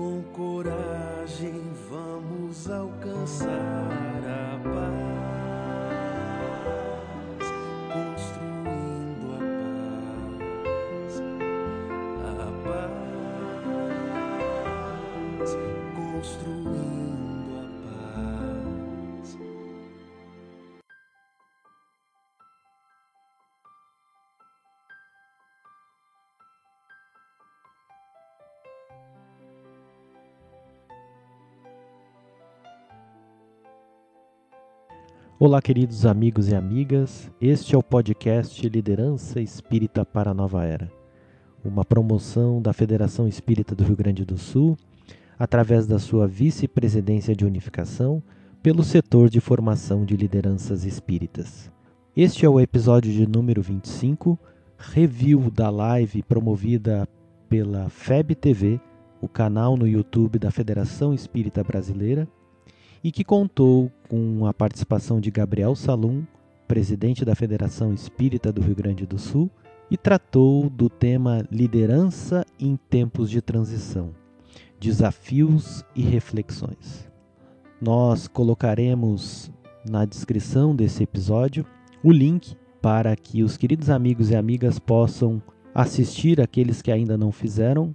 Com coragem vamos alcançar a paz, construindo a paz, a paz, construindo Olá, queridos amigos e amigas. Este é o podcast Liderança Espírita para a Nova Era, uma promoção da Federação Espírita do Rio Grande do Sul, através da sua vice-presidência de unificação, pelo setor de formação de lideranças espíritas. Este é o episódio de número 25, review da live promovida pela FEB TV, o canal no YouTube da Federação Espírita Brasileira e que contou com a participação de Gabriel Salum, presidente da Federação Espírita do Rio Grande do Sul, e tratou do tema Liderança em Tempos de Transição Desafios e Reflexões. Nós colocaremos na descrição desse episódio o link para que os queridos amigos e amigas possam assistir aqueles que ainda não fizeram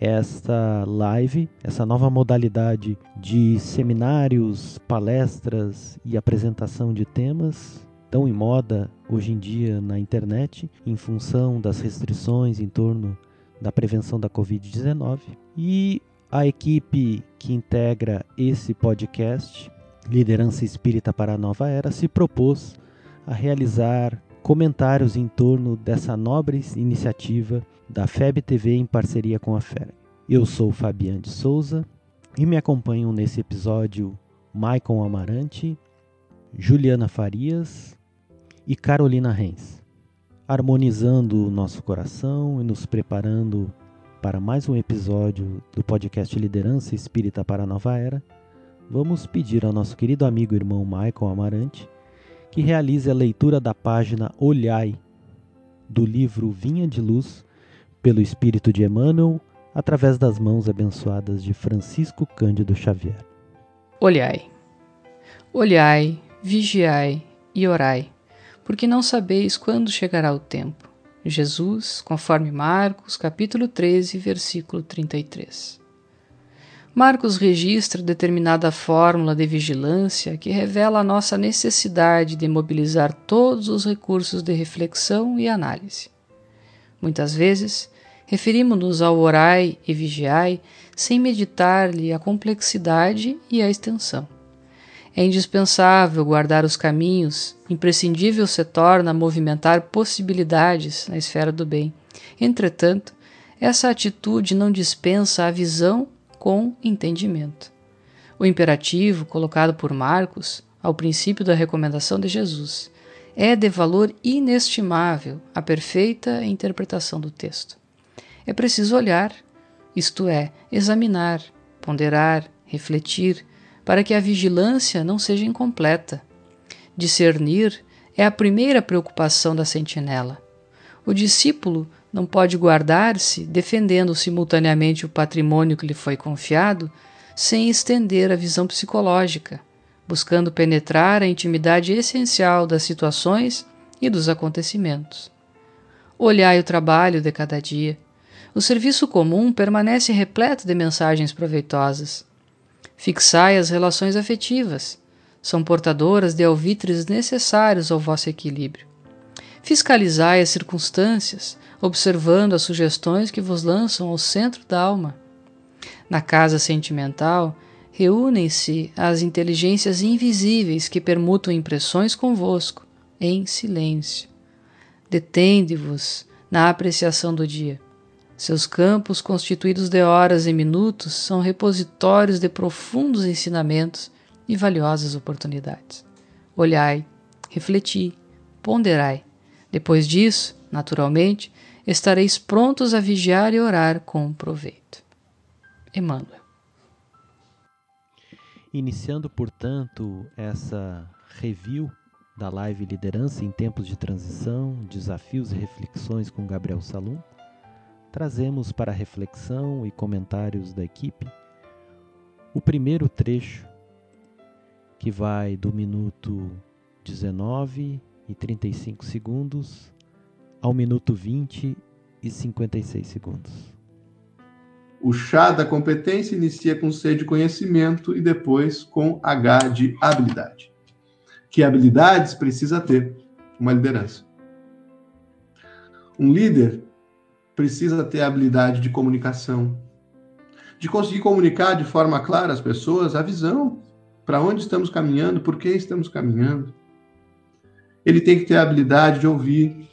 esta live, essa nova modalidade de seminários, palestras e apresentação de temas tão em moda hoje em dia na internet, em função das restrições em torno da prevenção da Covid-19. E a equipe que integra esse podcast, Liderança Espírita para a Nova Era, se propôs a realizar comentários em torno dessa nobre iniciativa da FEB TV em parceria com a FERA. Eu sou Fabiano de Souza e me acompanham nesse episódio Maicon Amarante, Juliana Farias e Carolina Reis, harmonizando o nosso coração e nos preparando para mais um episódio do podcast Liderança Espírita para a Nova Era. Vamos pedir ao nosso querido amigo e irmão Maicon Amarante que realize a leitura da página Olhai do livro Vinha de Luz pelo Espírito de Emmanuel através das mãos abençoadas de Francisco Cândido Xavier. Olhai, olhai, vigiai e orai, porque não sabeis quando chegará o tempo. Jesus, conforme Marcos, capítulo 13, versículo 33. Marcos registra determinada fórmula de vigilância que revela a nossa necessidade de mobilizar todos os recursos de reflexão e análise. Muitas vezes, referimos-nos ao orai e vigiai sem meditar-lhe a complexidade e a extensão. É indispensável guardar os caminhos, imprescindível se torna movimentar possibilidades na esfera do bem. Entretanto, essa atitude não dispensa a visão com entendimento. O imperativo colocado por Marcos ao princípio da recomendação de Jesus é de valor inestimável a perfeita interpretação do texto. É preciso olhar, isto é, examinar, ponderar, refletir, para que a vigilância não seja incompleta. Discernir é a primeira preocupação da sentinela. O discípulo não pode guardar-se defendendo simultaneamente o patrimônio que lhe foi confiado, sem estender a visão psicológica, buscando penetrar a intimidade essencial das situações e dos acontecimentos. Olhai o trabalho de cada dia. O serviço comum permanece repleto de mensagens proveitosas. Fixai as relações afetivas. São portadoras de alvitres necessários ao vosso equilíbrio. Fiscalizai as circunstâncias, observando as sugestões que vos lançam ao centro da alma. Na casa sentimental, reúnem-se as inteligências invisíveis que permutam impressões convosco, em silêncio. Detende-vos na apreciação do dia. Seus campos, constituídos de horas e minutos, são repositórios de profundos ensinamentos e valiosas oportunidades. Olhai, refleti, ponderai. Depois disso, naturalmente, estareis prontos a vigiar e orar com proveito. Emmanuel. Iniciando, portanto, essa review da live Liderança em Tempos de Transição, Desafios e Reflexões com Gabriel Salum, trazemos para reflexão e comentários da equipe o primeiro trecho, que vai do minuto 19 e 35 segundos ao minuto 20 e 56 segundos. O chá da competência inicia com C de conhecimento e depois com H de habilidade. Que habilidades precisa ter uma liderança? Um líder precisa ter a habilidade de comunicação, de conseguir comunicar de forma clara às pessoas a visão, para onde estamos caminhando, por que estamos caminhando. Ele tem que ter a habilidade de ouvir,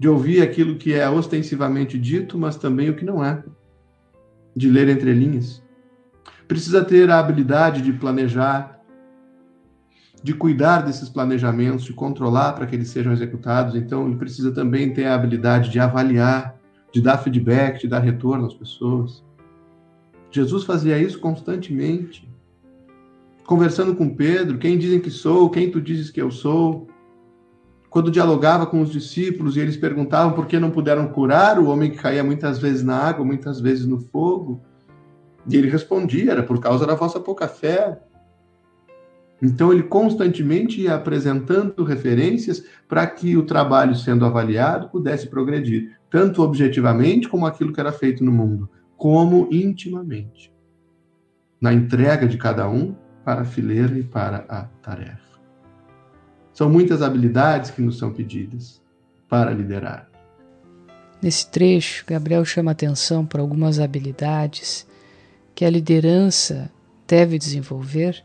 de ouvir aquilo que é ostensivamente dito, mas também o que não é, de ler entre linhas. Precisa ter a habilidade de planejar, de cuidar desses planejamentos, de controlar para que eles sejam executados. Então, ele precisa também ter a habilidade de avaliar, de dar feedback, de dar retorno às pessoas. Jesus fazia isso constantemente. Conversando com Pedro, quem dizem que sou, quem tu dizes que eu sou, quando dialogava com os discípulos e eles perguntavam por que não puderam curar o homem que caía muitas vezes na água, muitas vezes no fogo, e ele respondia: era por causa da vossa pouca fé. Então ele constantemente ia apresentando referências para que o trabalho sendo avaliado pudesse progredir, tanto objetivamente como aquilo que era feito no mundo, como intimamente, na entrega de cada um para a fileira e para a tarefa. São muitas habilidades que nos são pedidas para liderar. Nesse trecho, Gabriel chama atenção para algumas habilidades que a liderança deve desenvolver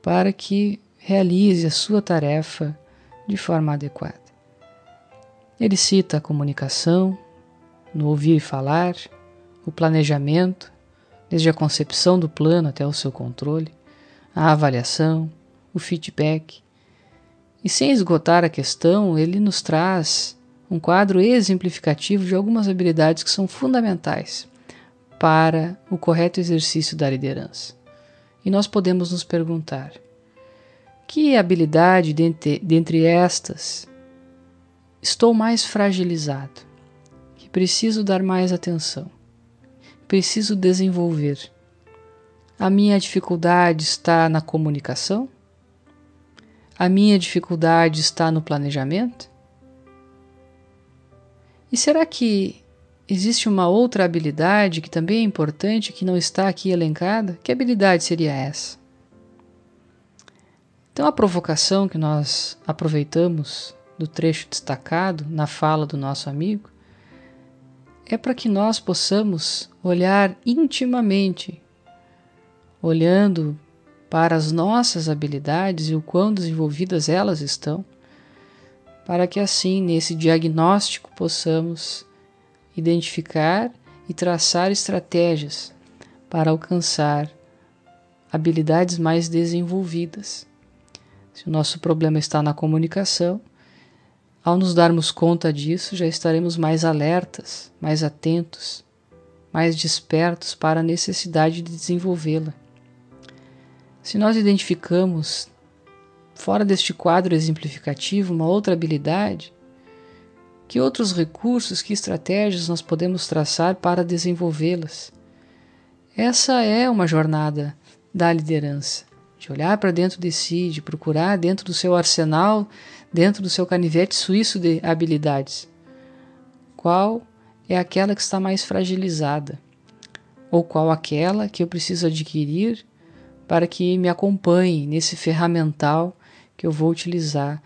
para que realize a sua tarefa de forma adequada. Ele cita a comunicação, no ouvir e falar, o planejamento, desde a concepção do plano até o seu controle, a avaliação, o feedback, e sem esgotar a questão, ele nos traz um quadro exemplificativo de algumas habilidades que são fundamentais para o correto exercício da liderança. E nós podemos nos perguntar: que habilidade dentre, dentre estas estou mais fragilizado? Que preciso dar mais atenção? Preciso desenvolver? A minha dificuldade está na comunicação? A minha dificuldade está no planejamento? E será que existe uma outra habilidade que também é importante que não está aqui elencada? Que habilidade seria essa? Então, a provocação que nós aproveitamos do trecho destacado na fala do nosso amigo é para que nós possamos olhar intimamente, olhando para as nossas habilidades e o quão desenvolvidas elas estão, para que assim, nesse diagnóstico, possamos identificar e traçar estratégias para alcançar habilidades mais desenvolvidas. Se o nosso problema está na comunicação, ao nos darmos conta disso, já estaremos mais alertas, mais atentos, mais despertos para a necessidade de desenvolvê-la. Se nós identificamos, fora deste quadro exemplificativo, uma outra habilidade, que outros recursos, que estratégias nós podemos traçar para desenvolvê-las? Essa é uma jornada da liderança, de olhar para dentro de si, de procurar dentro do seu arsenal, dentro do seu canivete suíço de habilidades. Qual é aquela que está mais fragilizada? Ou qual aquela que eu preciso adquirir para que me acompanhe nesse ferramental que eu vou utilizar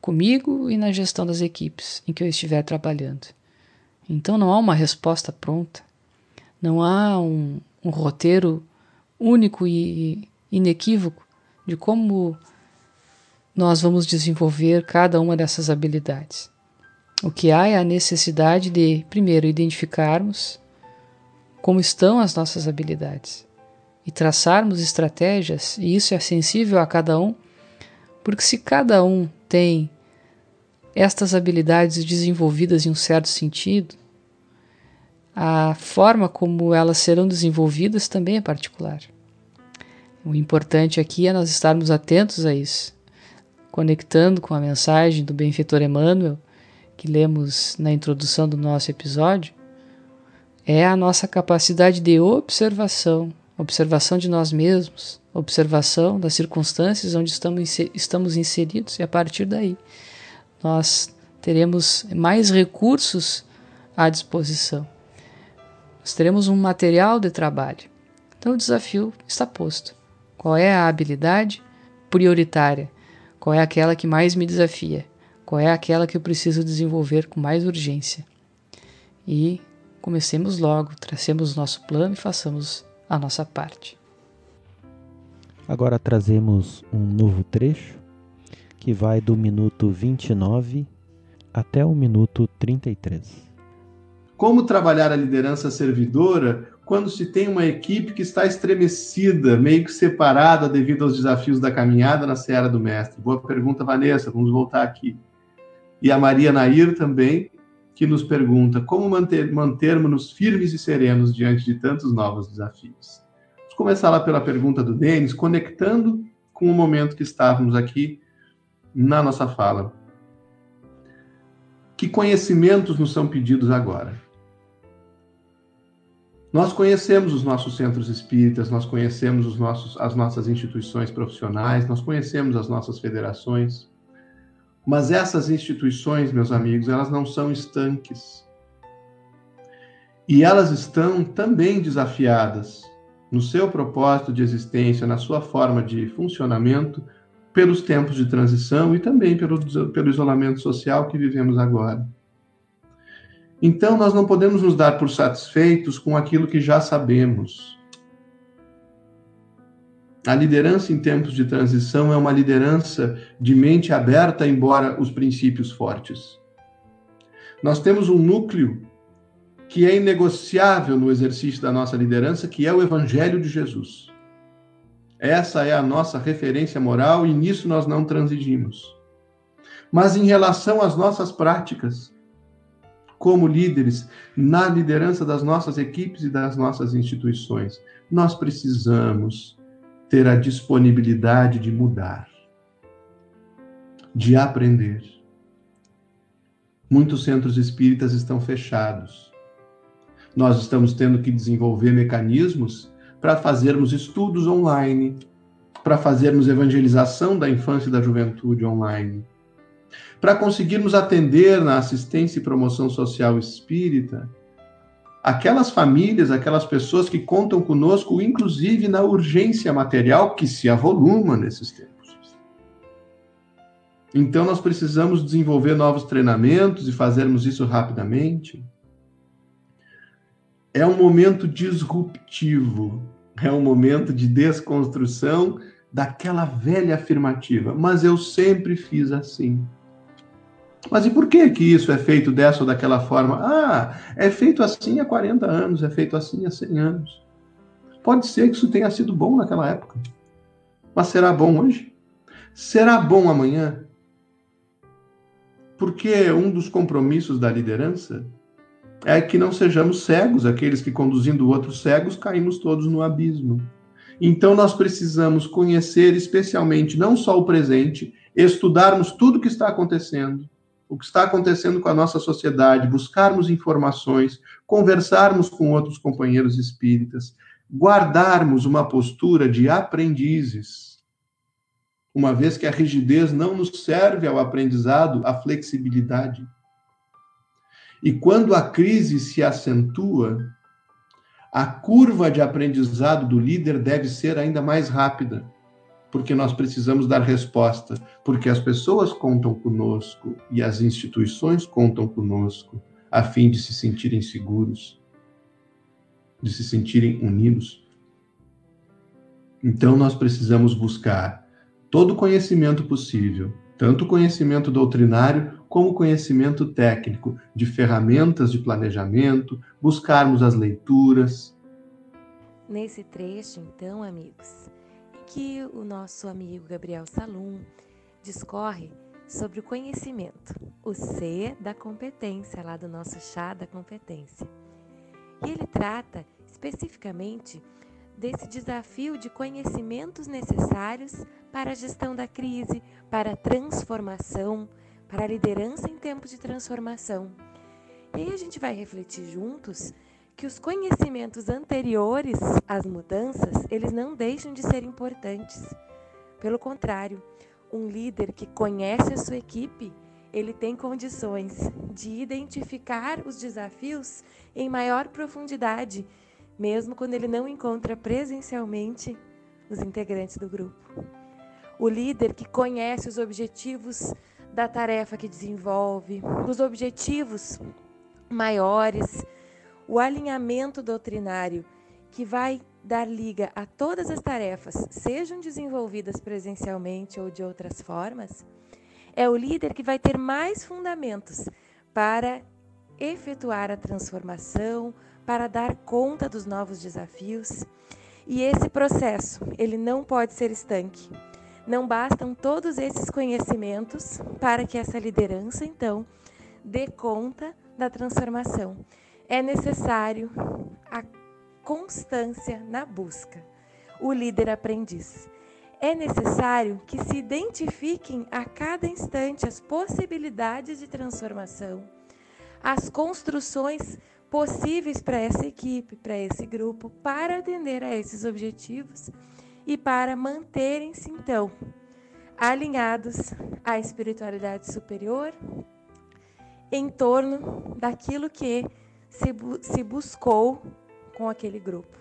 comigo e na gestão das equipes em que eu estiver trabalhando. Então não há uma resposta pronta, não há um, um roteiro único e inequívoco de como nós vamos desenvolver cada uma dessas habilidades. O que há é a necessidade de, primeiro, identificarmos como estão as nossas habilidades e traçarmos estratégias, e isso é sensível a cada um, porque se cada um tem estas habilidades desenvolvidas em um certo sentido, a forma como elas serão desenvolvidas também é particular. O importante aqui é nós estarmos atentos a isso, conectando com a mensagem do benfeitor Emmanuel, que lemos na introdução do nosso episódio, é a nossa capacidade de observação, observação de nós mesmos, observação das circunstâncias onde estamos inseridos, e a partir daí nós teremos mais recursos à disposição. Nós teremos um material de trabalho. Então o desafio está posto. Qual é a habilidade prioritária? Qual é aquela que mais me desafia? Qual é aquela que eu preciso desenvolver com mais urgência? E comecemos logo, tracemos nosso plano e façamos a nossa parte. Agora trazemos um novo trecho que vai do minuto 29 até o minuto 33. Como trabalhar a liderança servidora quando se tem uma equipe que está estremecida, meio que separada devido aos desafios da caminhada na seara do mestre? Boa pergunta, Vanessa. Vamos voltar aqui. E a Maria Nair também, que nos pergunta como manter, mantermos-nos firmes e serenos diante de tantos novos desafios. Vamos começar lá pela pergunta do Denis, conectando com o momento que estávamos aqui na nossa fala. Que conhecimentos nos são pedidos agora? Nós conhecemos os nossos centros espíritas, nós conhecemos os nossos, as nossas instituições profissionais, nós conhecemos as nossas federações. Mas essas instituições, meus amigos, elas não são estanques. E elas estão também desafiadas no seu propósito de existência, na sua forma de funcionamento, pelos tempos de transição e também pelo, pelo isolamento social que vivemos agora. Então, nós não podemos nos dar por satisfeitos com aquilo que já sabemos. A liderança em tempos de transição é uma liderança de mente aberta, embora os princípios fortes. Nós temos um núcleo que é inegociável no exercício da nossa liderança, que é o Evangelho de Jesus. Essa é a nossa referência moral e nisso nós não transigimos. Mas em relação às nossas práticas, como líderes, na liderança das nossas equipes e das nossas instituições, nós precisamos ter a disponibilidade de mudar, de aprender. Muitos centros espíritas estão fechados. Nós estamos tendo que desenvolver mecanismos para fazermos estudos online, para fazermos evangelização da infância e da juventude online, para conseguirmos atender na assistência e promoção social espírita aquelas famílias, aquelas pessoas que contam conosco, inclusive na urgência material que se avoluma nesses tempos. Então, nós precisamos desenvolver novos treinamentos e fazermos isso rapidamente. É um momento disruptivo, é um momento de desconstrução daquela velha afirmativa. Mas eu sempre fiz assim. Mas e por que que isso é feito dessa ou daquela forma? Ah, é feito assim há 40 anos, é feito assim há 100 anos. Pode ser que isso tenha sido bom naquela época. Mas será bom hoje? Será bom amanhã? Porque um dos compromissos da liderança é que não sejamos cegos, aqueles que conduzindo outros cegos caímos todos no abismo. Então nós precisamos conhecer especialmente não só o presente, estudarmos tudo o que está acontecendo, o que está acontecendo com a nossa sociedade, buscarmos informações, conversarmos com outros companheiros espíritas, guardarmos uma postura de aprendizes. Uma vez que a rigidez não nos serve ao aprendizado, a flexibilidade. E quando a crise se acentua, a curva de aprendizado do líder deve ser ainda mais rápida porque nós precisamos dar resposta, porque as pessoas contam conosco e as instituições contam conosco, a fim de se sentirem seguros, de se sentirem unidos. Então nós precisamos buscar todo o conhecimento possível, tanto conhecimento doutrinário como conhecimento técnico, de ferramentas de planejamento, buscarmos as leituras. Nesse trecho, então, amigos, que o nosso amigo Gabriel Salum discorre sobre o conhecimento, o C da competência, lá do nosso chá da competência. E ele trata especificamente desse desafio de conhecimentos necessários para a gestão da crise, para a transformação, para a liderança em tempos de transformação. E aí a gente vai refletir juntos que os conhecimentos anteriores às mudanças, eles não deixam de ser importantes. Pelo contrário, um líder que conhece a sua equipe, ele tem condições de identificar os desafios em maior profundidade, mesmo quando ele não encontra presencialmente os integrantes do grupo. O líder que conhece os objetivos da tarefa que desenvolve, os objetivos maiores, o alinhamento doutrinário que vai dar liga a todas as tarefas, sejam desenvolvidas presencialmente ou de outras formas, é o líder que vai ter mais fundamentos para efetuar a transformação, para dar conta dos novos desafios. E esse processo, ele não pode ser estanque. Não bastam todos esses conhecimentos para que essa liderança, então, dê conta da transformação. É necessário a constância na busca. O líder aprendiz. É necessário que se identifiquem a cada instante as possibilidades de transformação, as construções possíveis para essa equipe, para esse grupo, para atender a esses objetivos e para manterem-se, então, alinhados à espiritualidade superior em torno daquilo que se, bu se buscou com aquele grupo.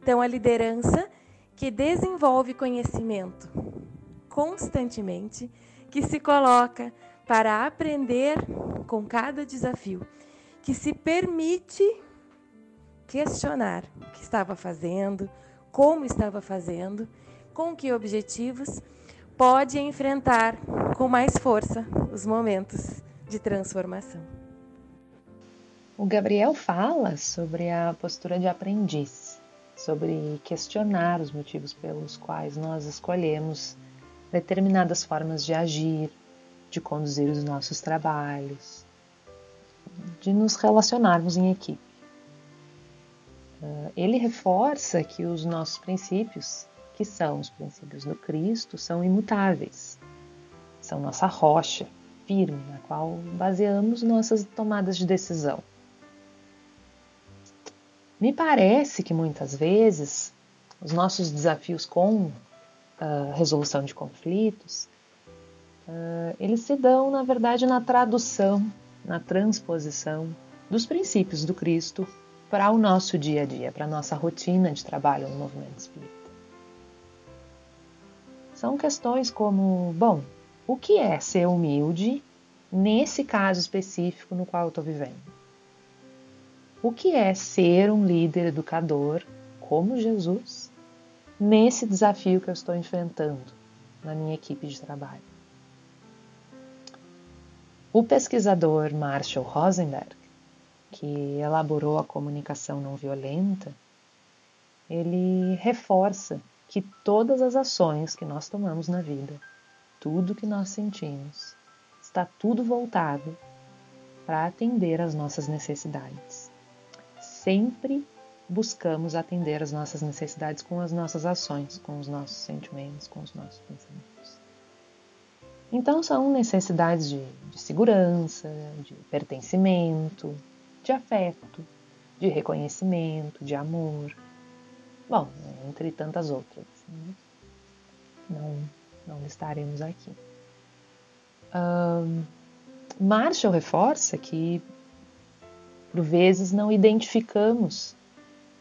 Então, a liderança que desenvolve conhecimento constantemente, que se coloca para aprender com cada desafio, que se permite questionar o que estava fazendo, como estava fazendo, com que objetivos, pode enfrentar com mais força os momentos de transformação. O Gabriel fala sobre a postura de aprendiz, sobre questionar os motivos pelos quais nós escolhemos determinadas formas de agir, de conduzir os nossos trabalhos, de nos relacionarmos em equipe. Ah, ele reforça que os nossos princípios, que são os princípios do Cristo, são imutáveis, são nossa rocha firme na qual baseamos nossas tomadas de decisão. Me parece que muitas vezes os nossos desafios com a resolução de conflitos, uh, eles se dão, na verdade, na tradução, na transposição dos princípios do Cristo para o nosso dia a dia, para a nossa rotina de trabalho no movimento espírita. São questões como, bom, o que é ser humilde nesse caso específico no qual eu estou vivendo? O que é ser um líder educador como Jesus nesse desafio que eu estou enfrentando na minha equipe de trabalho. O pesquisador Marshall Rosenberg, que elaborou a comunicação não violenta, ele reforça que todas as ações que nós tomamos na vida, tudo que nós sentimos, está tudo voltado para atender às nossas necessidades sempre buscamos atender as nossas necessidades com as nossas ações, com os nossos sentimentos, com os nossos pensamentos. Então, são necessidades de, de segurança, de pertencimento, de afeto, de reconhecimento, de amor. Bom, entre tantas outras. Né? Não, não listaremos aqui. Um, Marshall reforça que por vezes não identificamos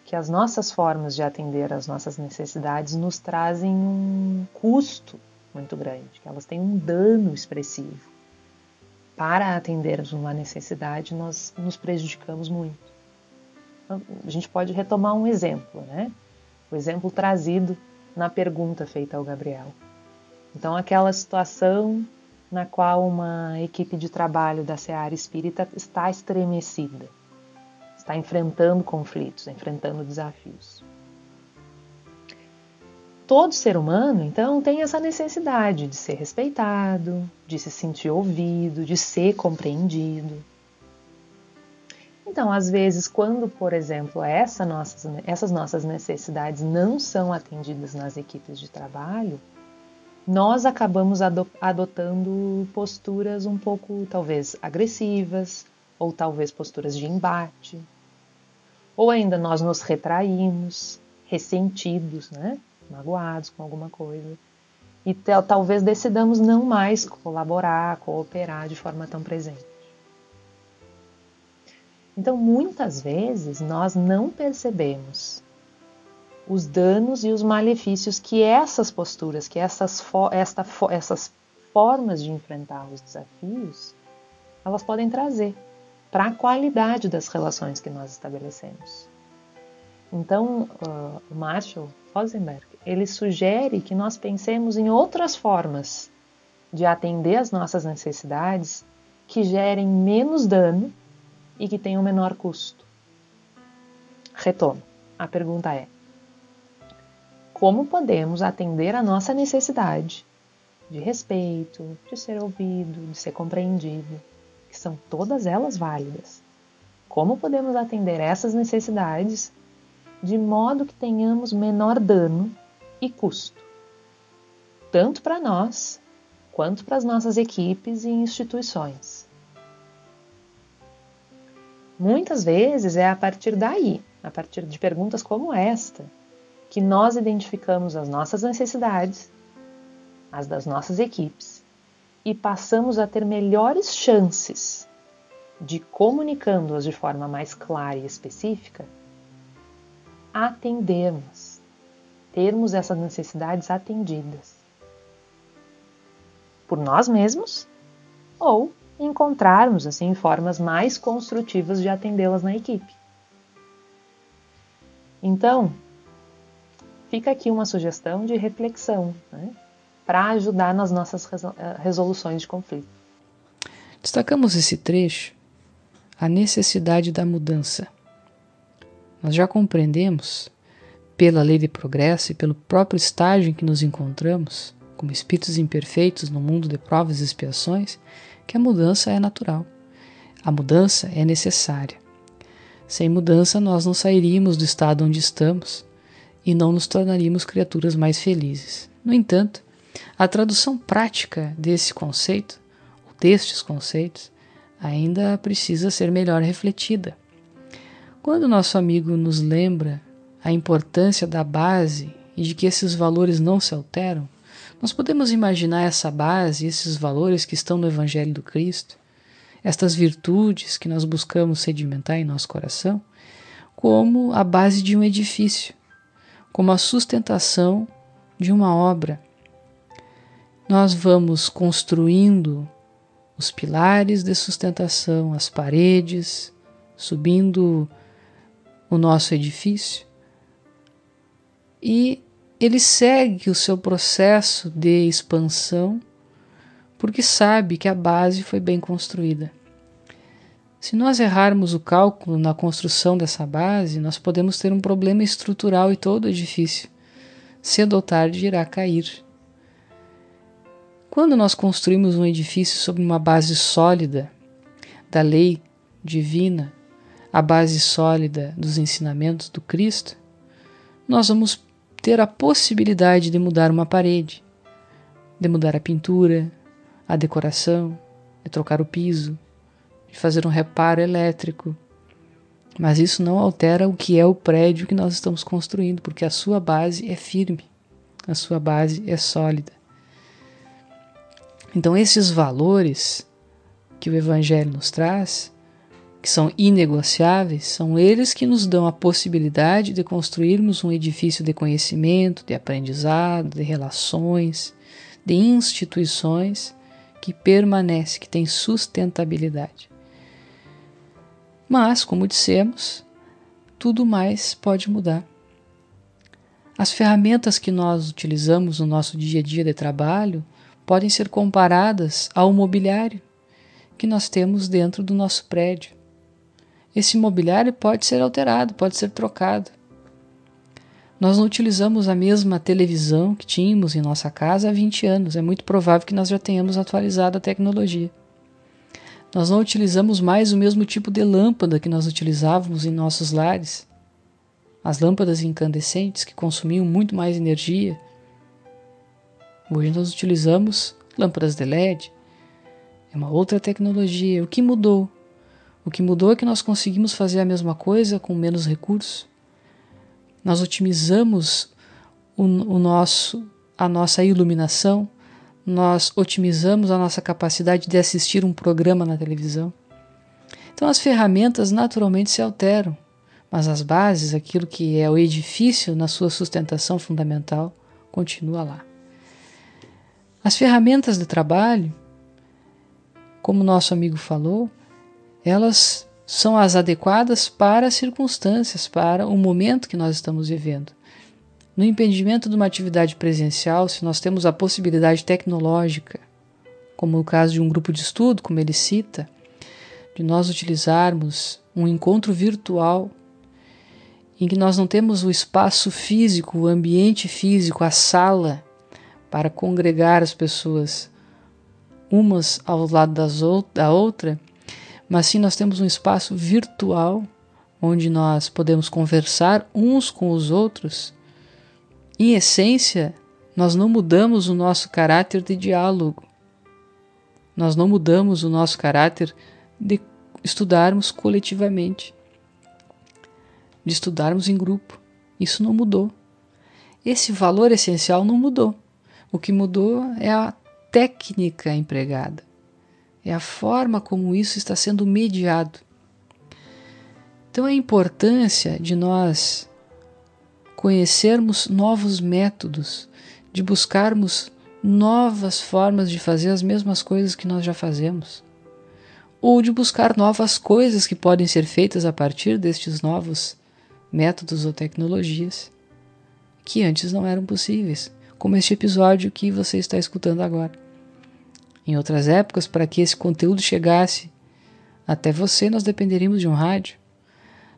que as nossas formas de atender às nossas necessidades nos trazem um custo muito grande, que elas têm um dano expressivo. Para atendermos uma necessidade, nós nos prejudicamos muito. Então, a gente pode retomar um exemplo, né? O exemplo trazido na pergunta feita ao Gabriel. Então, aquela situação na qual uma equipe de trabalho da Seara Espírita está estremecida está enfrentando conflitos, enfrentando desafios. Todo ser humano, então, tem essa necessidade de ser respeitado, de se sentir ouvido, de ser compreendido. Então, às vezes, quando, por exemplo, essa nossas, essas nossas necessidades não são atendidas nas equipes de trabalho, nós acabamos adotando posturas um pouco, talvez, agressivas, ou talvez posturas de embate, ou ainda nós nos retraímos, ressentidos, né? magoados com alguma coisa. E talvez decidamos não mais colaborar, cooperar de forma tão presente. Então, muitas vezes, nós não percebemos os danos e os malefícios que essas posturas, que essas, esta, essas formas de enfrentar os desafios, elas podem trazer para a qualidade das relações que nós estabelecemos. Então, uh, Marshall Rosenberg, ele sugere que nós pensemos em outras formas de atender às nossas necessidades que gerem menos dano e que tenham menor custo. Retomo. A pergunta é: como podemos atender a nossa necessidade de respeito, de ser ouvido, de ser compreendido, são todas elas válidas? Como podemos atender essas necessidades de modo que tenhamos menor dano e custo, tanto para nós quanto para as nossas equipes e instituições. Muitas vezes é a partir daí, a partir de perguntas como esta, que nós identificamos as nossas necessidades, as das nossas equipes, e passamos a ter melhores chances de, comunicando-as de forma mais clara e específica, atendermos, termos essas necessidades atendidas por nós mesmos ou encontrarmos assim formas mais construtivas de atendê-las na equipe. Então, fica aqui uma sugestão de reflexão né, para ajudar nas nossas eh, resoluções de conflito. Destacamos esse trecho a necessidade da mudança. Nós já compreendemos, pela lei de progresso e pelo próprio estágio em que nos encontramos, como espíritos imperfeitos no mundo de provas e expiações, que a mudança é natural. A mudança é necessária. Sem mudança, nós não sairíamos do estado onde estamos e não nos tornaríamos criaturas mais felizes. No entanto, a tradução prática desse conceito, ou destes conceitos, ainda precisa ser melhor refletida. Quando nosso amigo nos lembra a importância da base e de que esses valores não se alteram, nós podemos imaginar essa base, esses valores que estão no Evangelho do Cristo, estas virtudes que nós buscamos sedimentar em nosso coração, como a base de um edifício, como a sustentação de uma obra. Nós vamos construindo os pilares de sustentação, as paredes, subindo o nosso edifício e ele segue o seu processo de expansão porque sabe que a base foi bem construída. Se nós errarmos o cálculo na construção dessa base, nós podemos ter um problema estrutural e todo o edifício, cedo ou tarde, irá cair. Quando nós construímos um edifício sobre uma base sólida da lei divina, a base sólida dos ensinamentos do Cristo, nós vamos ter a possibilidade de mudar uma parede, de mudar a pintura, a decoração, de trocar o piso, de fazer um reparo elétrico. Mas isso não altera o que é o prédio que nós estamos construindo, porque a sua base é firme, a sua base é sólida. Então, esses valores que o Evangelho nos traz que são inegociáveis, são eles que nos dão a possibilidade de construirmos um edifício de conhecimento, de aprendizado, de relações, de instituições que permanece, que tem sustentabilidade. Mas, como dissemos, tudo mais pode mudar. As ferramentas que nós utilizamos no nosso dia a dia de trabalho podem ser comparadas ao mobiliário que nós temos dentro do nosso prédio esse mobiliário pode ser alterado, pode ser trocado. Nós não utilizamos a mesma televisão que tínhamos em nossa casa há 20 anos. É muito provável que nós já tenhamos atualizado a tecnologia. Nós não utilizamos mais o mesmo tipo de lâmpada que nós utilizávamos em nossos lares. As lâmpadas incandescentes que consumiam muito mais energia Hoje nós utilizamos lâmpadas de LED. É uma outra tecnologia. O que mudou? O que mudou é que nós conseguimos fazer a mesma coisa com menos recursos. Nós otimizamos o, o nosso, a nossa iluminação, nós otimizamos a nossa capacidade de assistir um programa na televisão. Então as ferramentas naturalmente se alteram, mas as bases, aquilo que é o edifício na sua sustentação fundamental, continua lá. As ferramentas de trabalho, como nosso amigo falou, elas são as adequadas para as circunstâncias, para o momento que nós estamos vivendo. No impedimento de uma atividade presencial, se nós temos a possibilidade tecnológica, como o caso de um grupo de estudo, como ele cita, de nós utilizarmos um encontro virtual em que nós não temos o espaço físico, o ambiente físico, a sala para congregar as pessoas umas ao lado das da outra, mas sim nós temos um espaço virtual onde nós podemos conversar uns com os outros. Em essência, nós não mudamos o nosso caráter de diálogo. Nós não mudamos o nosso caráter de estudarmos coletivamente, de estudarmos em grupo. Isso não mudou. Esse valor essencial não mudou. O que mudou é a técnica empregada, é a forma como isso está sendo mediado. Então, a importância de nós conhecermos novos métodos, de buscarmos novas formas de fazer as mesmas coisas que nós já fazemos, ou de buscar novas coisas que podem ser feitas a partir destes novos métodos ou tecnologias que antes não eram possíveis como este episódio que você está escutando agora. Em outras épocas, para que esse conteúdo chegasse até você, nós dependeríamos de um rádio.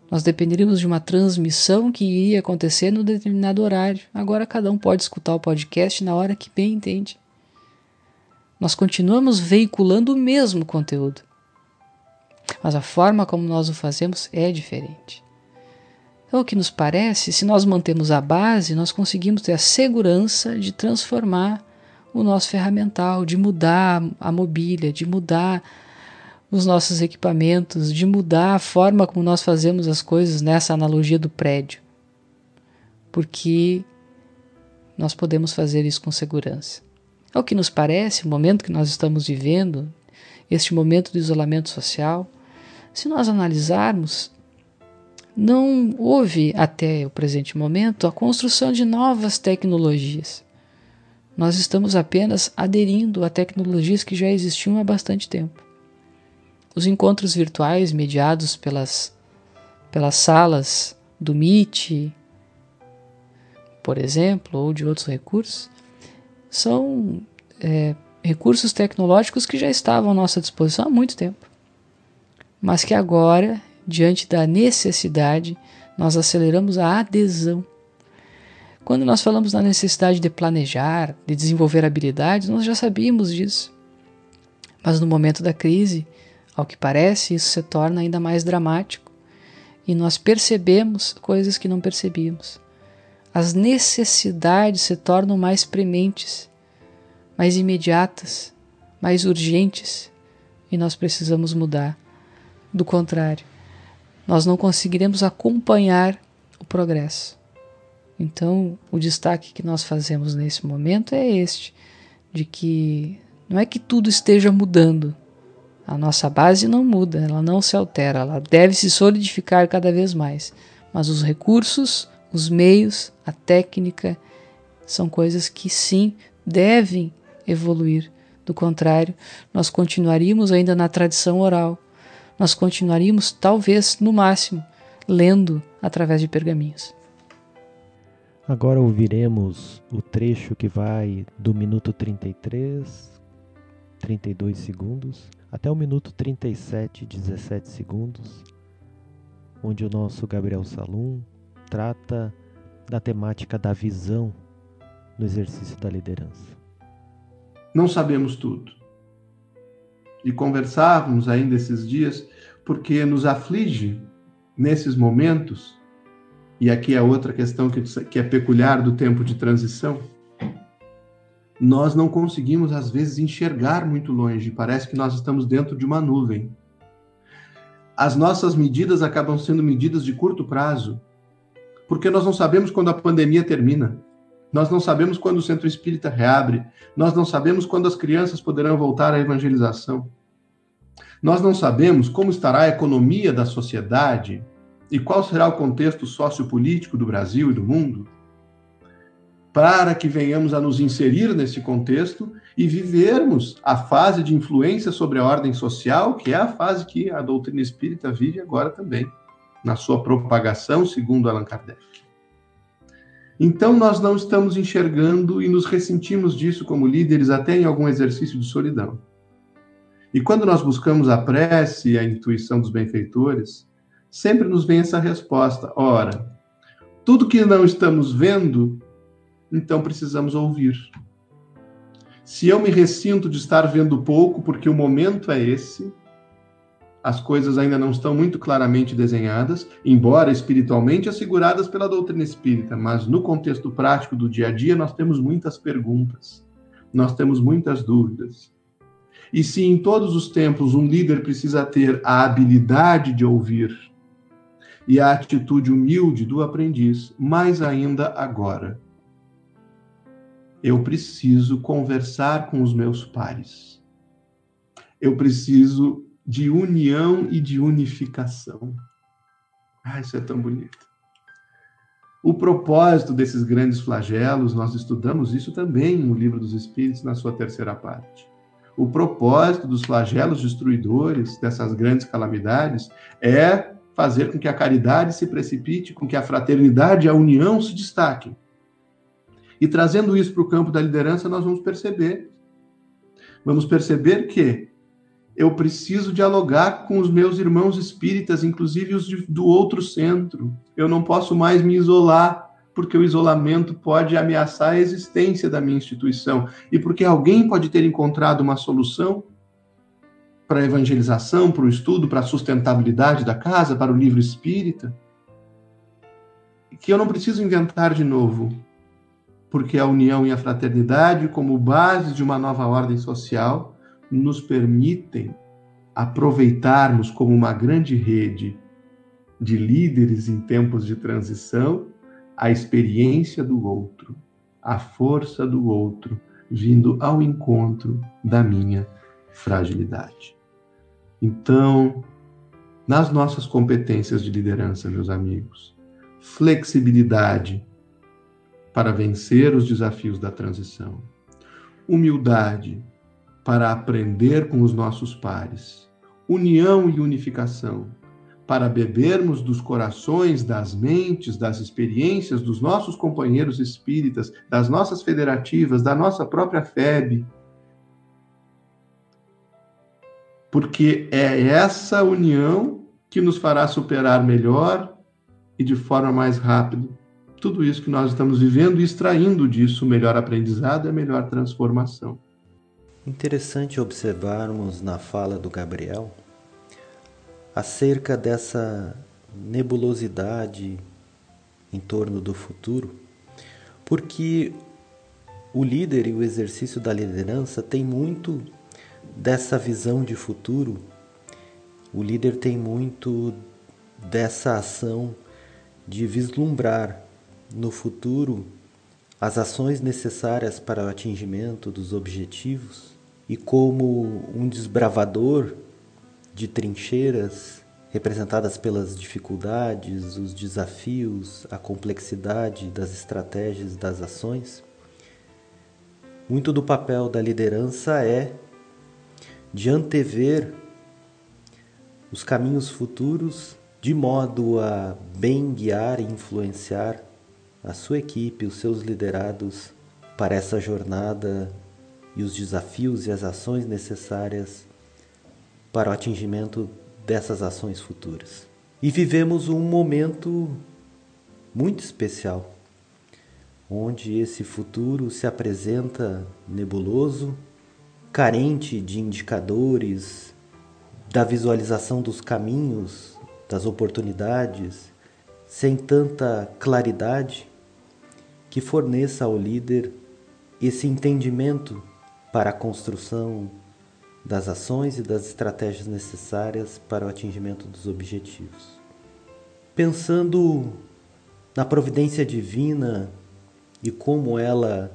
Nós dependeríamos de uma transmissão que iria acontecer no determinado horário. Agora cada um pode escutar o podcast na hora que bem entende. Nós continuamos veiculando o mesmo conteúdo, mas a forma como nós o fazemos é diferente. Então, o que nos parece, se nós mantemos a base, nós conseguimos ter a segurança de transformar o nosso ferramental, de mudar a mobília, de mudar os nossos equipamentos, de mudar a forma como nós fazemos as coisas nessa analogia do prédio. Porque nós podemos fazer isso com segurança. É o que nos parece, o momento que nós estamos vivendo, este momento do isolamento social, se nós analisarmos, não houve até o presente momento a construção de novas tecnologias. Nós estamos apenas aderindo a tecnologias que já existiam há bastante tempo. Os encontros virtuais mediados pelas, pelas salas do Meet, por exemplo, ou de outros recursos, são é, recursos tecnológicos que já estavam à nossa disposição há muito tempo, mas que agora diante da necessidade, nós aceleramos a adesão. Quando nós falamos na necessidade de planejar, de desenvolver habilidades, nós já sabíamos disso. Mas no momento da crise, ao que parece, isso se torna ainda mais dramático e nós percebemos coisas que não percebíamos. As necessidades se tornam mais prementes, mais imediatas, mais urgentes e nós precisamos mudar. Do contrário, nós não conseguiremos acompanhar o progresso. Então, o destaque que nós fazemos nesse momento é este: de que não é que tudo esteja mudando. A nossa base não muda, ela não se altera, ela deve se solidificar cada vez mais. Mas os recursos, os meios, a técnica são coisas que sim devem evoluir. Do contrário, nós continuaríamos ainda na tradição oral, nós continuaríamos, talvez, no máximo, lendo através de pergaminhos. Agora ouviremos o trecho que vai do minuto 33, 32 segundos, até o minuto 37, 17 segundos, onde o nosso Gabriel Salum trata da temática da visão no exercício da liderança. Não sabemos tudo e conversávamos ainda esses dias, porque nos aflige nesses momentos, e aqui é outra questão que, que é peculiar do tempo de transição, nós não conseguimos, às vezes, enxergar muito longe. Parece que nós estamos dentro de uma nuvem. As nossas medidas acabam sendo medidas de curto prazo, porque nós não sabemos quando a pandemia termina. Nós não sabemos quando o centro espírita reabre. Nós não sabemos quando as crianças poderão voltar à evangelização. Nós não sabemos como estará a economia da sociedade e qual será o contexto sociopolítico do Brasil e do mundo para que venhamos a nos inserir nesse contexto e vivermos a fase de influência sobre a ordem social, que é a fase que a doutrina espírita vive agora também, na sua propagação, segundo Allan Kardec. Então, nós não estamos enxergando e nos ressentimos disso como líderes, até em algum exercício de solidão. E quando nós buscamos a prece e a intuição dos benfeitores, sempre nos vem essa resposta: ora, tudo que não estamos vendo então precisamos ouvir. Se eu me ressinto de estar vendo pouco, porque o momento é esse, as coisas ainda não estão muito claramente desenhadas, embora espiritualmente asseguradas pela doutrina espírita, mas no contexto prático do dia a dia nós temos muitas perguntas, nós temos muitas dúvidas. E se em todos os tempos um líder precisa ter a habilidade de ouvir e a atitude humilde do aprendiz, mais ainda agora eu preciso conversar com os meus pares. Eu preciso de união e de unificação. Ah, isso é tão bonito. O propósito desses grandes flagelos, nós estudamos isso também no Livro dos Espíritos, na sua terceira parte. O propósito dos flagelos destruidores, dessas grandes calamidades, é fazer com que a caridade se precipite, com que a fraternidade e a união se destaquem. E trazendo isso para o campo da liderança, nós vamos perceber. Vamos perceber que eu preciso dialogar com os meus irmãos espíritas, inclusive os do outro centro. Eu não posso mais me isolar, porque o isolamento pode ameaçar a existência da minha instituição e porque alguém pode ter encontrado uma solução para a evangelização, para o estudo, para a sustentabilidade da casa, para o livro espírita, que eu não preciso inventar de novo porque a união e a fraternidade, como base de uma nova ordem social, nos permitem aproveitarmos como uma grande rede de líderes em tempos de transição a experiência do outro, a força do outro, vindo ao encontro da minha fragilidade. Então, nas nossas competências de liderança, meus amigos, flexibilidade para vencer os desafios da transição, humildade para aprender com os nossos pares, união e unificação para bebermos dos corações, das mentes, das experiências dos nossos companheiros espíritas, das nossas federativas, da nossa própria FEB. Porque é essa união que nos fará superar melhor e de forma mais rápida tudo isso que nós estamos vivendo e extraindo disso o melhor aprendizado e a melhor transformação. Interessante observarmos na fala do Gabriel acerca dessa nebulosidade em torno do futuro, porque o líder e o exercício da liderança tem muito dessa visão de futuro, o líder tem muito dessa ação de vislumbrar no futuro as ações necessárias para o atingimento dos objetivos e como um desbravador de trincheiras representadas pelas dificuldades, os desafios, a complexidade das estratégias das ações. Muito do papel da liderança é de antever os caminhos futuros de modo a bem guiar e influenciar a sua equipe, os seus liderados para essa jornada e os desafios e as ações necessárias para o atingimento dessas ações futuras. E vivemos um momento muito especial, onde esse futuro se apresenta nebuloso, carente de indicadores, da visualização dos caminhos, das oportunidades, sem tanta claridade que forneça ao líder esse entendimento para a construção das ações e das estratégias necessárias para o atingimento dos objetivos. Pensando na providência divina e como ela,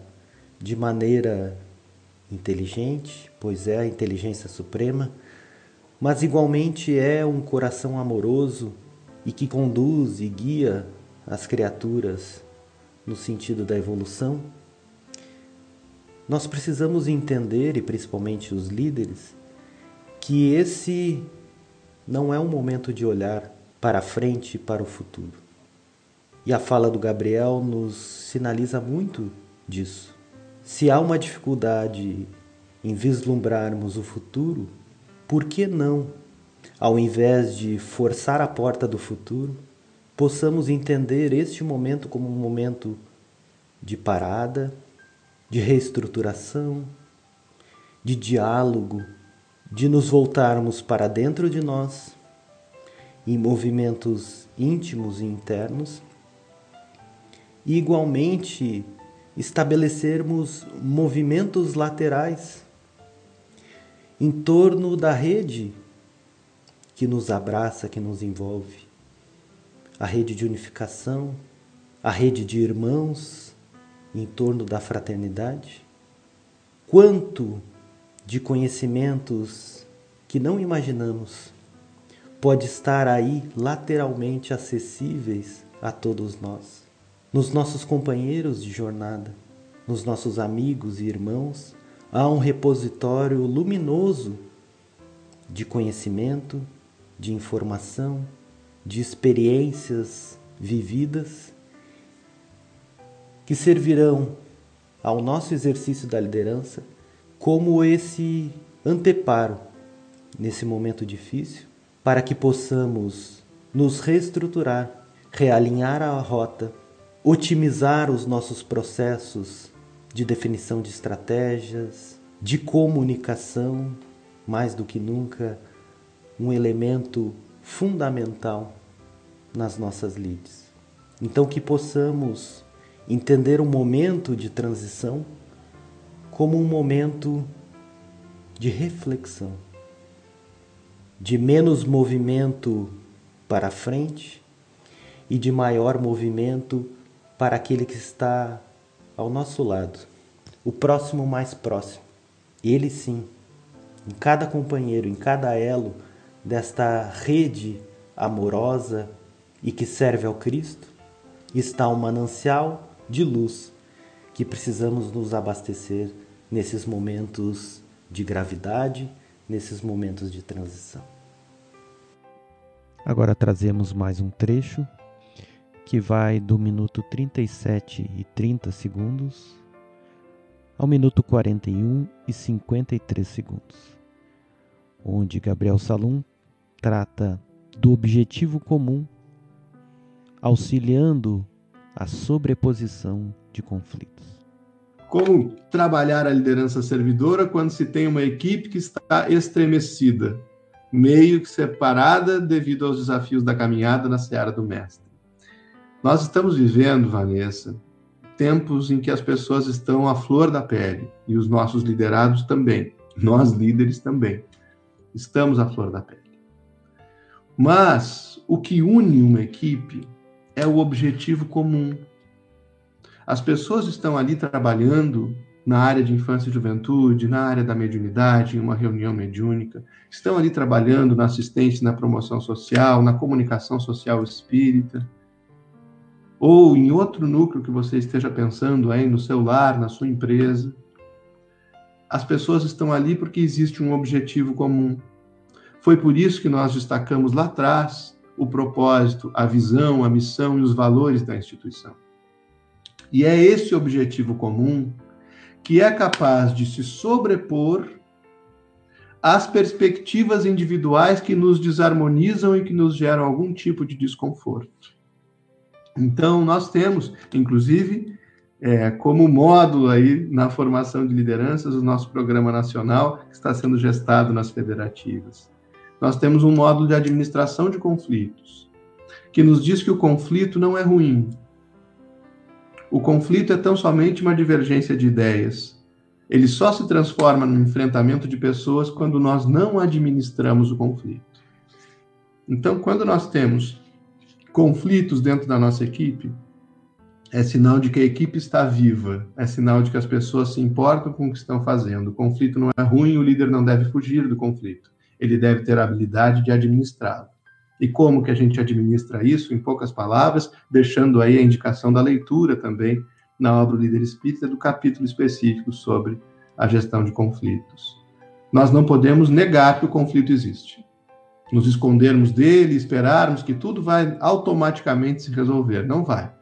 de maneira inteligente, pois é a inteligência suprema, mas igualmente é um coração amoroso e que conduz e guia as criaturas no sentido da evolução, nós precisamos entender, e principalmente os líderes, que esse não é um momento de olhar para frente e para o futuro. E a fala do Gabriel nos sinaliza muito disso. Se há uma dificuldade em vislumbrarmos o futuro, por que não, ao invés de forçar a porta do futuro, possamos entender este momento como um momento de parada, de reestruturação, de diálogo, de nos voltarmos para dentro de nós, em movimentos íntimos e internos, e igualmente estabelecermos movimentos laterais em torno da rede que nos abraça, que nos envolve, a rede de unificação, a rede de irmãos em torno da fraternidade? Quanto de conhecimentos que não imaginamos pode estar aí lateralmente acessíveis a todos nós, nos nossos companheiros de jornada, nos nossos amigos e irmãos, há um repositório luminoso de conhecimento, de informação, de experiências vividas que servirão ao nosso exercício da liderança como esse anteparo nesse momento difícil, para que possamos nos reestruturar, realinhar a rota, otimizar os nossos processos de definição de estratégias, de comunicação, mais do que nunca, um elemento fundamental nas nossas leads. Então, que possamos entender o momento de transição como um momento de reflexão, de menos movimento para frente e de maior movimento para aquele que está ao nosso lado, o próximo mais próximo. Ele sim, em cada companheiro, em cada elo desta rede amorosa e que serve ao Cristo, está um manancial de luz que precisamos nos abastecer nesses momentos de gravidade, nesses momentos de transição. Agora trazemos mais um trecho que vai do minuto 37 e 30 segundos ao minuto 41 e 53 segundos, onde Gabriel Salum trata do objetivo comum, auxiliando a sobreposição de conflitos. Como trabalhar a liderança servidora quando se tem uma equipe que está estremecida, meio que separada devido aos desafios da caminhada na seara do mestre? Nós estamos vivendo, Vanessa, tempos em que as pessoas estão à flor da pele e os nossos liderados também, nós líderes também, estamos à flor da pele. Mas o que une uma equipe é o objetivo comum. As pessoas estão ali trabalhando na área de infância e juventude, na área da mediunidade, em uma reunião mediúnica, estão ali trabalhando na assistência na promoção social, na comunicação social espírita, ou em outro núcleo que você esteja pensando aí no seu lar, na sua empresa. As pessoas estão ali porque existe um objetivo comum. Foi por isso que nós destacamos lá atrás o propósito, a visão, a missão e os valores da instituição. E é esse objetivo comum que é capaz de se sobrepor às perspectivas individuais que nos desarmonizam e que nos geram algum tipo de desconforto. Então, nós temos, inclusive, é, como módulo aí na formação de lideranças, o nosso programa nacional que está sendo gestado nas federativas nós temos um módulo de administração de conflitos, que nos diz que o conflito não é ruim. O conflito é tão somente uma divergência de ideias. Ele só se transforma no enfrentamento de pessoas quando nós não administramos o conflito. Então, quando nós temos conflitos dentro da nossa equipe, é sinal de que a equipe está viva, é sinal de que as pessoas se importam com o que estão fazendo. O conflito não é ruim, o líder não deve fugir do conflito. Ele deve ter a habilidade de administrá-lo. E como que a gente administra isso? Em poucas palavras, deixando aí a indicação da leitura também na obra do Líder Espírita do capítulo específico sobre a gestão de conflitos. Nós não podemos negar que o conflito existe. Nos escondermos dele, esperarmos que tudo vai automaticamente se resolver. Não vai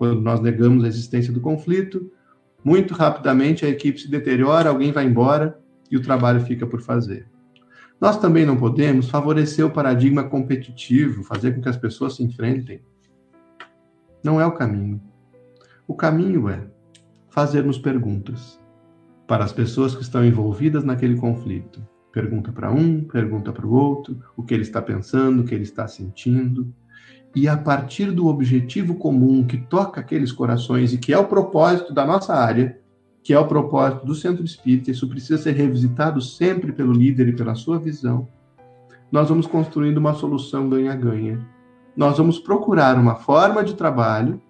quando nós negamos a existência do conflito, muito rapidamente a equipe se deteriora, alguém vai embora e o trabalho fica por fazer. Nós também não podemos favorecer o paradigma competitivo, fazer com que as pessoas se enfrentem. Não é o caminho. O caminho é fazermos perguntas para as pessoas que estão envolvidas naquele conflito. Pergunta para um, pergunta para o outro, o que ele está pensando, o que ele está sentindo, e a partir do objetivo comum que toca aqueles corações e que é o propósito da nossa área, que é o propósito do centro espírita, isso precisa ser revisitado sempre pelo líder e pela sua visão. Nós vamos construindo uma solução ganha-ganha. Nós vamos procurar uma forma de trabalho,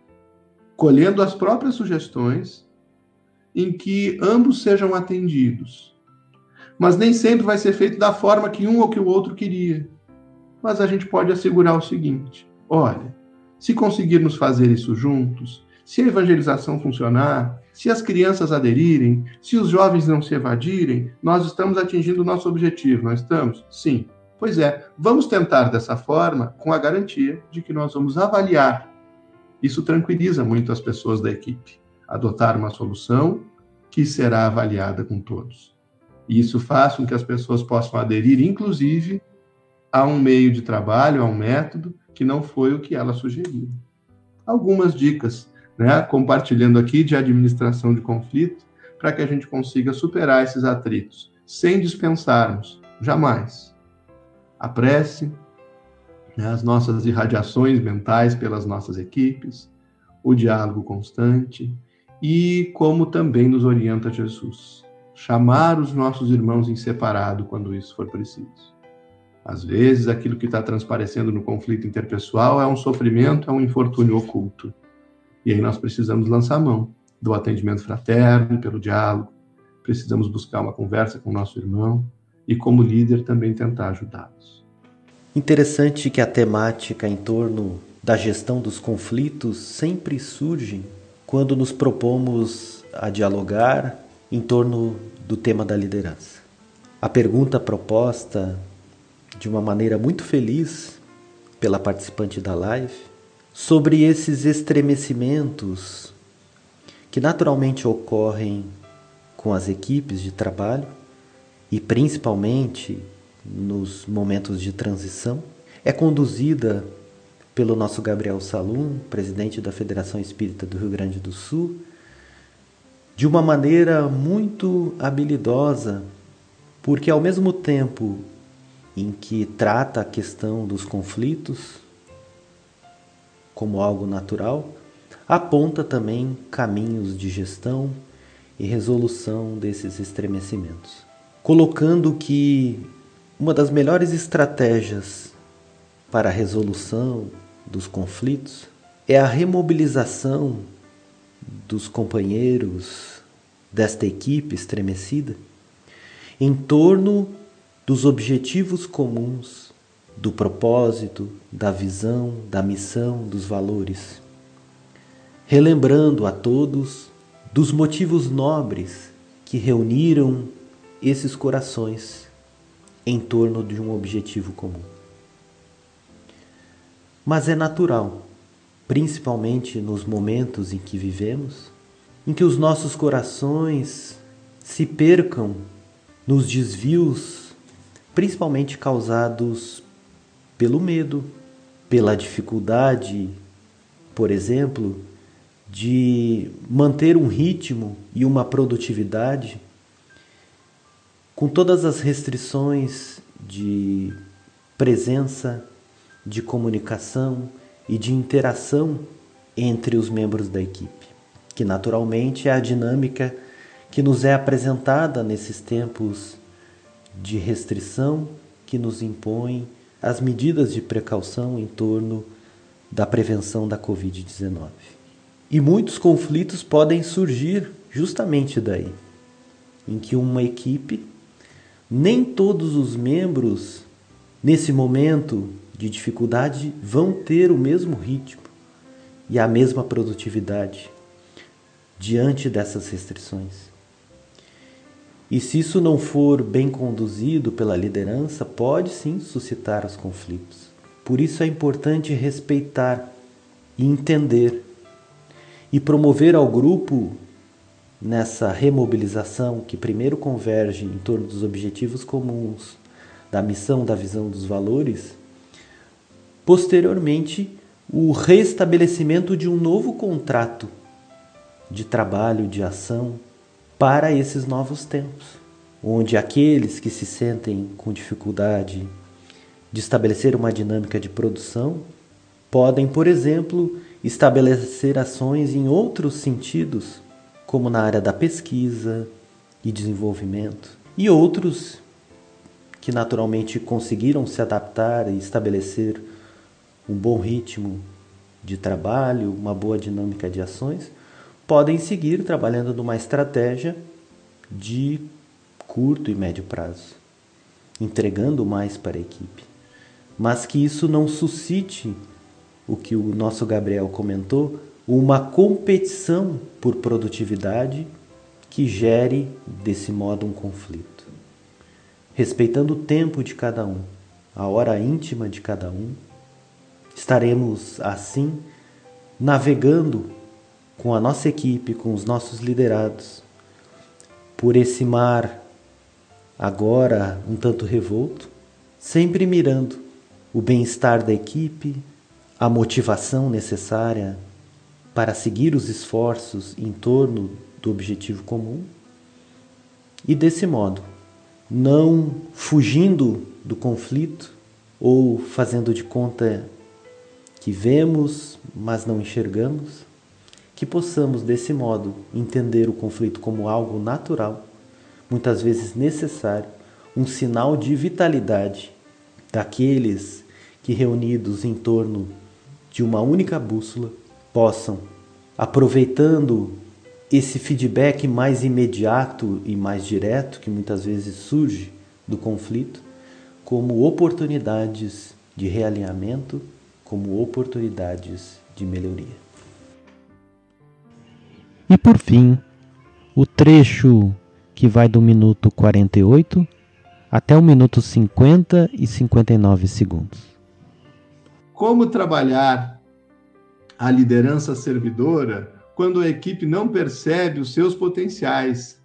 colhendo as próprias sugestões, em que ambos sejam atendidos. Mas nem sempre vai ser feito da forma que um ou que o outro queria. Mas a gente pode assegurar o seguinte: Olha, se conseguirmos fazer isso juntos, se a evangelização funcionar, se as crianças aderirem, se os jovens não se evadirem, nós estamos atingindo o nosso objetivo, não estamos? Sim. Pois é, vamos tentar dessa forma com a garantia de que nós vamos avaliar. Isso tranquiliza muito as pessoas da equipe. Adotar uma solução que será avaliada com todos. E isso faz com que as pessoas possam aderir, inclusive, a um meio de trabalho, a um método que não foi o que ela sugeriu. Algumas dicas, né, compartilhando aqui de administração de conflito, para que a gente consiga superar esses atritos, sem dispensarmos, jamais, a prece, né, as nossas irradiações mentais pelas nossas equipes, o diálogo constante e como também nos orienta Jesus, chamar os nossos irmãos em separado quando isso for preciso. Às vezes, aquilo que está transparecendo no conflito interpessoal é um sofrimento, é um infortúnio oculto. E aí nós precisamos lançar mão do atendimento fraterno, pelo diálogo, precisamos buscar uma conversa com o nosso irmão e, como líder, também tentar ajudá-los. Interessante que a temática em torno da gestão dos conflitos sempre surge quando nos propomos a dialogar em torno do tema da liderança. A pergunta proposta de uma maneira muito feliz pela participante da live sobre esses estremecimentos que naturalmente ocorrem com as equipes de trabalho e principalmente nos momentos de transição. É conduzida pelo nosso Gabriel Salum, presidente da Federação Espírita do Rio Grande do Sul, de uma maneira muito habilidosa, porque ao mesmo tempo em que trata a questão dos conflitos como algo natural, aponta também caminhos de gestão e resolução desses estremecimentos, colocando que uma das melhores estratégias para a resolução dos conflitos é a remobilização dos companheiros desta equipe estremecida em torno dos objetivos comuns, do propósito, da visão, da missão, dos valores. Relembrando a todos dos motivos nobres que reuniram esses corações em torno de um objetivo comum. Mas é natural, principalmente nos momentos em que vivemos, em que os nossos corações se percam nos desvios principalmente causados pelo medo, pela dificuldade, por exemplo, de manter um ritmo e uma produtividade com todas as restrições de presença, de comunicação e de interação entre os membros da equipe. que naturalmente é a dinâmica que nos é apresentada nesses tempos de restrição que nos impõem as medidas de precaução em torno da prevenção da Covid-19. E muitos conflitos podem surgir justamente daí, em que uma equipe, nem todos os membros, nesse momento de dificuldade, vão ter o mesmo ritmo e a mesma produtividade diante dessas restrições. E se isso não for bem conduzido pela liderança, pode sim suscitar os conflitos. Por isso é importante respeitar e entender e promover ao grupo nessa remobilização que primeiro converge em torno dos objetivos comuns, da missão, da visão, dos valores, posteriormente o restabelecimento de um novo contrato de trabalho, de ação, para esses novos tempos, onde aqueles que se sentem com dificuldade de estabelecer uma dinâmica de produção podem, por exemplo, estabelecer ações em outros sentidos, como na área da pesquisa e desenvolvimento, e outros que naturalmente conseguiram se adaptar e estabelecer um bom ritmo de trabalho, uma boa dinâmica de ações, podem seguir trabalhando numa estratégia de curto e médio prazo, entregando mais para a equipe. Mas que isso não suscite o que o nosso Gabriel comentou, uma competição por produtividade que gere desse modo um conflito. Respeitando o tempo de cada um, a hora íntima de cada um, estaremos assim navegando com a nossa equipe, com os nossos liderados, por esse mar agora um tanto revolto, sempre mirando o bem-estar da equipe, a motivação necessária para seguir os esforços em torno do objetivo comum. E desse modo, não fugindo do conflito ou fazendo de conta que vemos, mas não enxergamos, que possamos, desse modo, entender o conflito como algo natural, muitas vezes necessário, um sinal de vitalidade daqueles que, reunidos em torno de uma única bússola, possam, aproveitando esse feedback mais imediato e mais direto que muitas vezes surge do conflito, como oportunidades de realinhamento, como oportunidades de melhoria. E por fim, o trecho que vai do minuto 48 até o minuto 50 e 59 segundos. Como trabalhar a liderança servidora quando a equipe não percebe os seus potenciais?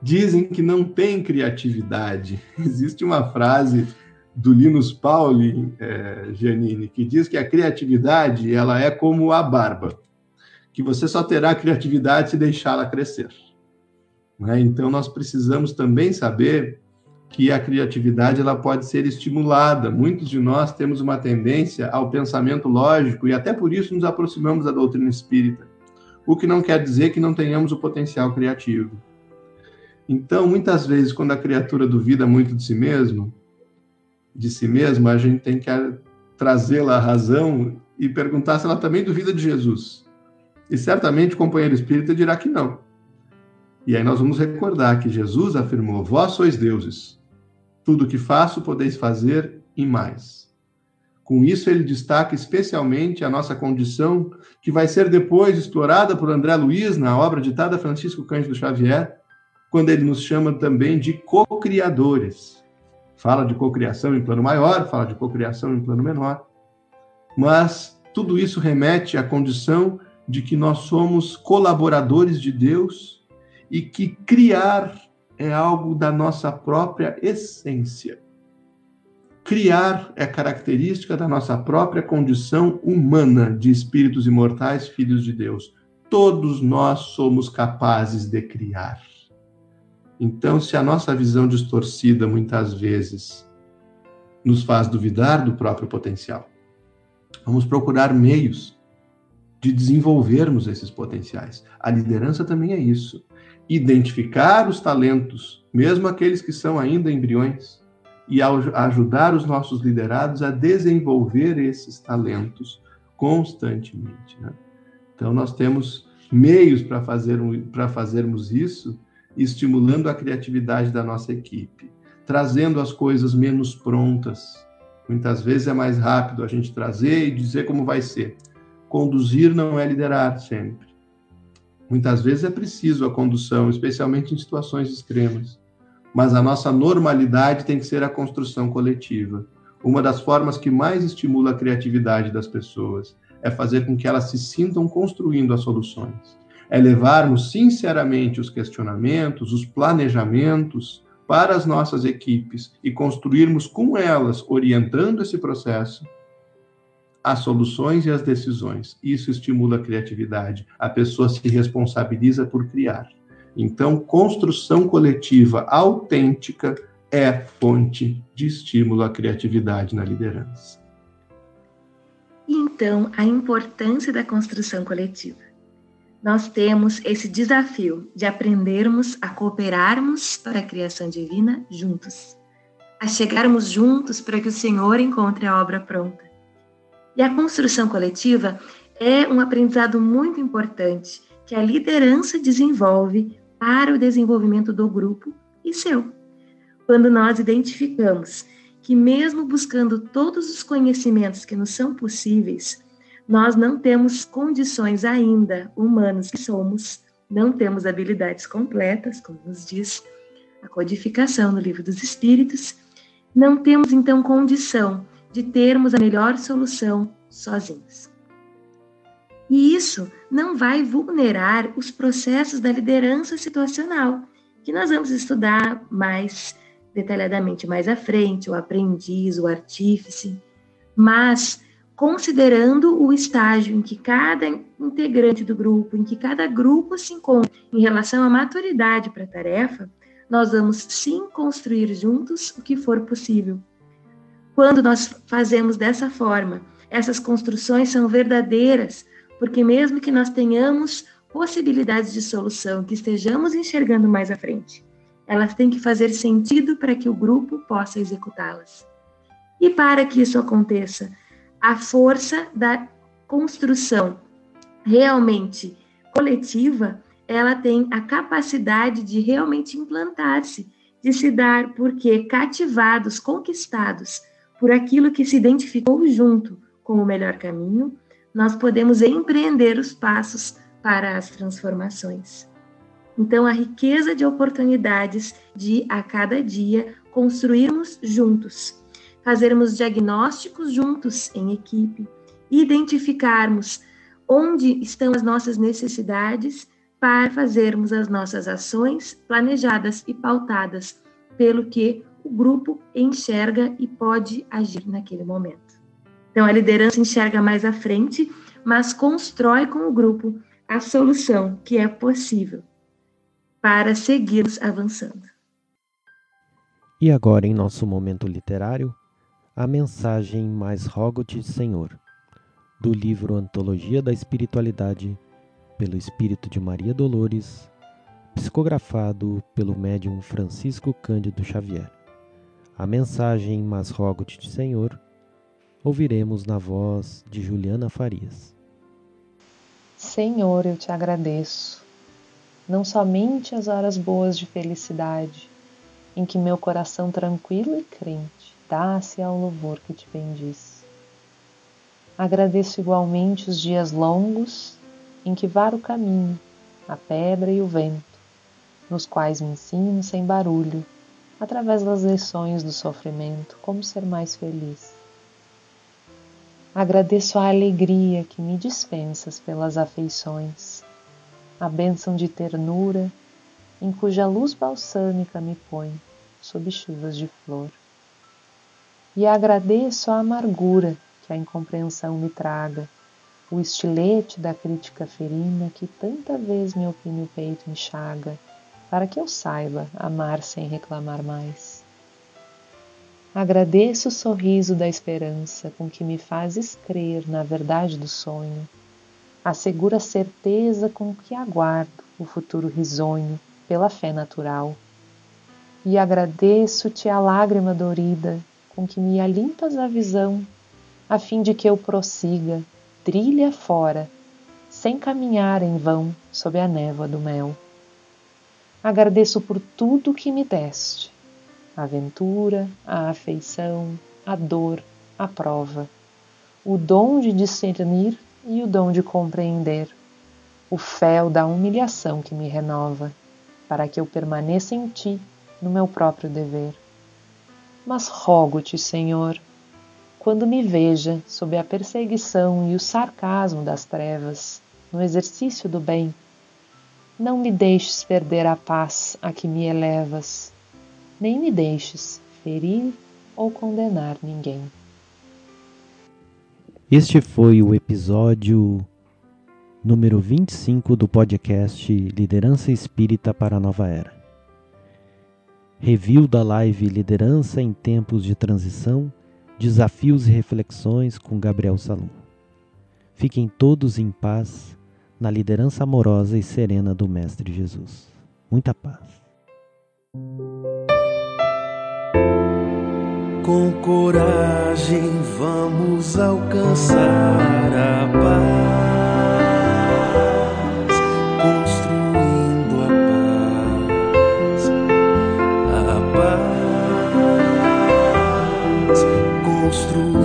Dizem que não tem criatividade. Existe uma frase do Linus Pauling, é, Giannini, que diz que a criatividade ela é como a barba que você só terá criatividade se deixá-la crescer. Né? Então, nós precisamos também saber que a criatividade ela pode ser estimulada. Muitos de nós temos uma tendência ao pensamento lógico e até por isso nos aproximamos da doutrina espírita, o que não quer dizer que não tenhamos o potencial criativo. Então, muitas vezes, quando a criatura duvida muito de si mesmo, de si mesma, a gente tem que trazê-la à razão e perguntar se ela também duvida de Jesus. E certamente o companheiro espírita dirá que não. E aí nós vamos recordar que Jesus afirmou: Vós sois deuses. Tudo o que faço podeis fazer e mais. Com isso, ele destaca especialmente a nossa condição, que vai ser depois explorada por André Luiz na obra ditada Francisco Cândido Xavier, quando ele nos chama também de co-criadores. Fala de cocriação em plano maior, fala de cocriação em plano menor. Mas tudo isso remete à condição de que nós somos colaboradores de Deus e que criar é algo da nossa própria essência. Criar é característica da nossa própria condição humana de espíritos imortais, filhos de Deus. Todos nós somos capazes de criar. Então, se a nossa visão distorcida muitas vezes nos faz duvidar do próprio potencial, vamos procurar meios de desenvolvermos esses potenciais. A liderança também é isso. Identificar os talentos, mesmo aqueles que são ainda embriões, e ajudar os nossos liderados a desenvolver esses talentos constantemente. Né? Então, nós temos meios para fazer, fazermos isso, estimulando a criatividade da nossa equipe, trazendo as coisas menos prontas. Muitas vezes é mais rápido a gente trazer e dizer como vai ser. Conduzir não é liderar sempre. Muitas vezes é preciso a condução, especialmente em situações extremas. Mas a nossa normalidade tem que ser a construção coletiva. Uma das formas que mais estimula a criatividade das pessoas é fazer com que elas se sintam construindo as soluções. É levarmos sinceramente os questionamentos, os planejamentos para as nossas equipes e construirmos com elas, orientando esse processo, as soluções e as decisões. Isso estimula a criatividade. A pessoa se responsabiliza por criar. Então, construção coletiva autêntica é fonte de estímulo à criatividade na liderança. Então, a importância da construção coletiva. Nós temos esse desafio de aprendermos a cooperarmos para a criação divina juntos, a chegarmos juntos para que o Senhor encontre a obra pronta. E a construção coletiva é um aprendizado muito importante que a liderança desenvolve para o desenvolvimento do grupo e seu. Quando nós identificamos que, mesmo buscando todos os conhecimentos que nos são possíveis, nós não temos condições ainda, humanos que somos, não temos habilidades completas, como nos diz a codificação no Livro dos Espíritos, não temos então condição de termos a melhor solução sozinhos. E isso não vai vulnerar os processos da liderança situacional, que nós vamos estudar mais detalhadamente mais à frente, o aprendiz, o artífice, mas considerando o estágio em que cada integrante do grupo, em que cada grupo se encontra em relação à maturidade para a tarefa, nós vamos sim construir juntos o que for possível. Quando nós fazemos dessa forma, essas construções são verdadeiras, porque mesmo que nós tenhamos possibilidades de solução, que estejamos enxergando mais à frente, elas têm que fazer sentido para que o grupo possa executá-las. E para que isso aconteça, a força da construção realmente coletiva, ela tem a capacidade de realmente implantar-se, de se dar porque cativados, conquistados por aquilo que se identificou junto com o melhor caminho, nós podemos empreender os passos para as transformações. Então, a riqueza de oportunidades de, a cada dia, construirmos juntos, fazermos diagnósticos juntos em equipe, identificarmos onde estão as nossas necessidades para fazermos as nossas ações planejadas e pautadas pelo que o grupo enxerga e pode agir naquele momento. Então, a liderança enxerga mais à frente, mas constrói com o grupo a solução que é possível para seguirmos avançando. E agora, em nosso momento literário, a mensagem Mais Rogo-te, Senhor, do livro Antologia da Espiritualidade, pelo Espírito de Maria Dolores, psicografado pelo médium Francisco Cândido Xavier. A mensagem Mas Rogo-te, Senhor, ouviremos na voz de Juliana Farias. Senhor, eu te agradeço não somente as horas boas de felicidade, em que meu coração tranquilo e crente dá-se ao louvor que te bendiz. Agradeço igualmente os dias longos em que varo o caminho, a pedra e o vento, nos quais me ensino sem barulho, através das lições do sofrimento, como ser mais feliz. Agradeço a alegria que me dispensas pelas afeições a bênção de ternura em cuja luz balsâmica me põe sob chuvas de flor. E agradeço a amargura que a incompreensão me traga, o estilete da crítica ferina que tanta vez me opine o peito enxaga, para que eu saiba amar sem reclamar mais. Agradeço o sorriso da esperança com que me fazes crer na verdade do sonho a segura certeza com que aguardo o futuro risonho pela fé natural. E agradeço-te a lágrima dorida com que me alimpas a visão, a fim de que eu prossiga, trilha fora, sem caminhar em vão sob a névoa do mel. Agradeço por tudo que me deste, a aventura, a afeição, a dor, a prova, o dom de discernir e o dom de compreender, o fel da humilhação que me renova, para que eu permaneça em ti no meu próprio dever. Mas rogo-te, Senhor, quando me veja sob a perseguição e o sarcasmo das trevas, no exercício do bem, não me deixes perder a paz a que me elevas, nem me deixes ferir ou condenar ninguém. Este foi o episódio número 25 do podcast Liderança Espírita para a Nova Era. Review da live Liderança em Tempos de Transição, Desafios e Reflexões com Gabriel Salum. Fiquem todos em paz na liderança amorosa e serena do Mestre Jesus. Muita paz. Com coragem vamos alcançar a paz, construindo a paz, a paz, construindo.